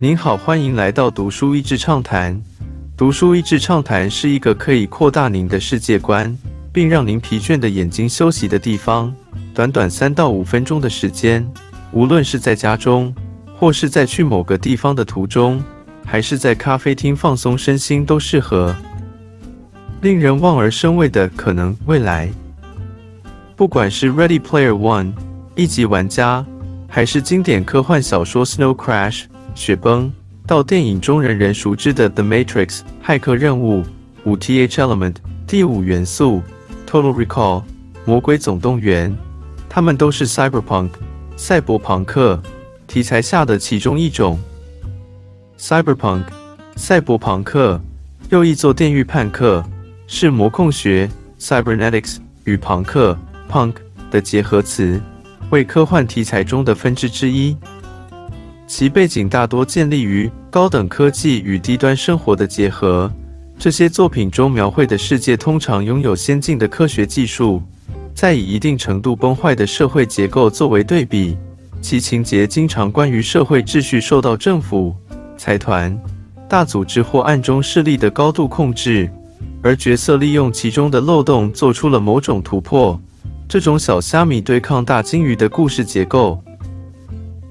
您好，欢迎来到读书益智畅谈。读书益智畅谈是一个可以扩大您的世界观，并让您疲倦的眼睛休息的地方。短短三到五分钟的时间，无论是在家中，或是在去某个地方的途中，还是在咖啡厅放松身心，都适合。令人望而生畏的可能未来，不管是《Ready Player One》一级玩家，还是经典科幻小说《Snow Crash》雪崩，到电影中人人熟知的《The Matrix》骇客任务、五 Th Element 第五元素、Total Recall 魔鬼总动员，它们都是 Cyberpunk 赛博朋克题材下的其中一种。Cyberpunk 赛博朋克又译作电狱判客。是魔控学 （cybernetics） 与朋克 （punk） 的结合词，为科幻题材中的分支之一。其背景大多建立于高等科技与低端生活的结合。这些作品中描绘的世界通常拥有先进的科学技术，在以一定程度崩坏的社会结构作为对比。其情节经常关于社会秩序受到政府、财团、大组织或暗中势力的高度控制。而角色利用其中的漏洞做出了某种突破。这种小虾米对抗大鲸鱼的故事结构，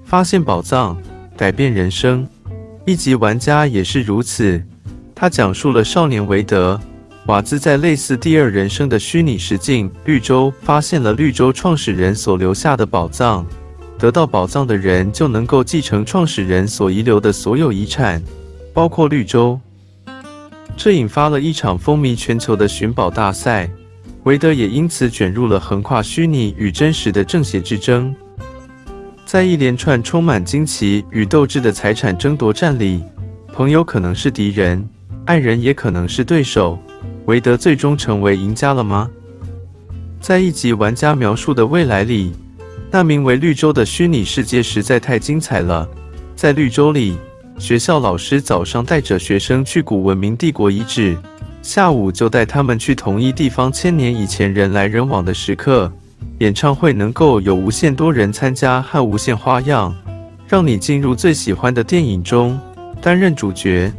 发现宝藏，改变人生。一级玩家也是如此。他讲述了少年维德·瓦兹在类似第二人生的虚拟实境绿洲发现了绿洲创始人所留下的宝藏。得到宝藏的人就能够继承创始人所遗留的所有遗产，包括绿洲。这引发了一场风靡全球的寻宝大赛，韦德也因此卷入了横跨虚拟与真实的正邪之争。在一连串充满惊奇与斗志的财产争夺战里，朋友可能是敌人，爱人也可能是对手。韦德最终成为赢家了吗？在一集玩家描述的未来里，那名为绿洲的虚拟世界实在太精彩了。在绿洲里。学校老师早上带着学生去古文明帝国遗址，下午就带他们去同一地方千年以前人来人往的时刻。演唱会能够有无限多人参加和无限花样，让你进入最喜欢的电影中担任主角。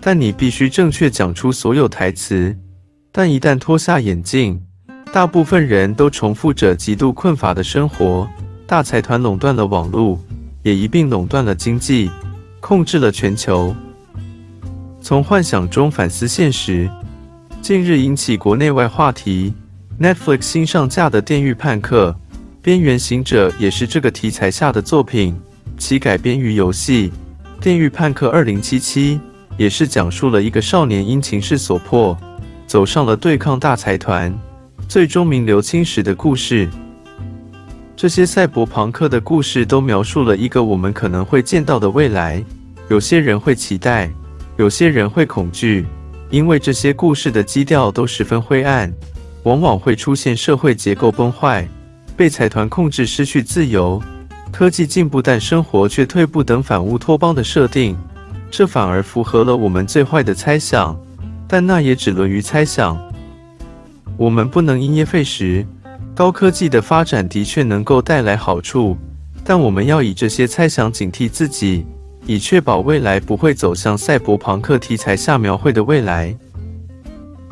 但你必须正确讲出所有台词。但一旦脱下眼镜，大部分人都重复着极度困乏的生活。大财团垄断了网络，也一并垄断了经济。控制了全球。从幻想中反思现实，近日引起国内外话题。Netflix 新上架的《电狱判客：边缘行者》也是这个题材下的作品，其改编于游戏《电狱判客二零七七》，也是讲述了一个少年因情势所迫，走上了对抗大财团，最终名留青史的故事。这些赛博朋克的故事都描述了一个我们可能会见到的未来。有些人会期待，有些人会恐惧，因为这些故事的基调都十分灰暗，往往会出现社会结构崩坏、被财团控制、失去自由、科技进步但生活却退步等反乌托邦的设定。这反而符合了我们最坏的猜想，但那也只沦于猜想。我们不能因噎废食。高科技的发展的确能够带来好处，但我们要以这些猜想警惕自己，以确保未来不会走向赛博朋克题材下描绘的未来。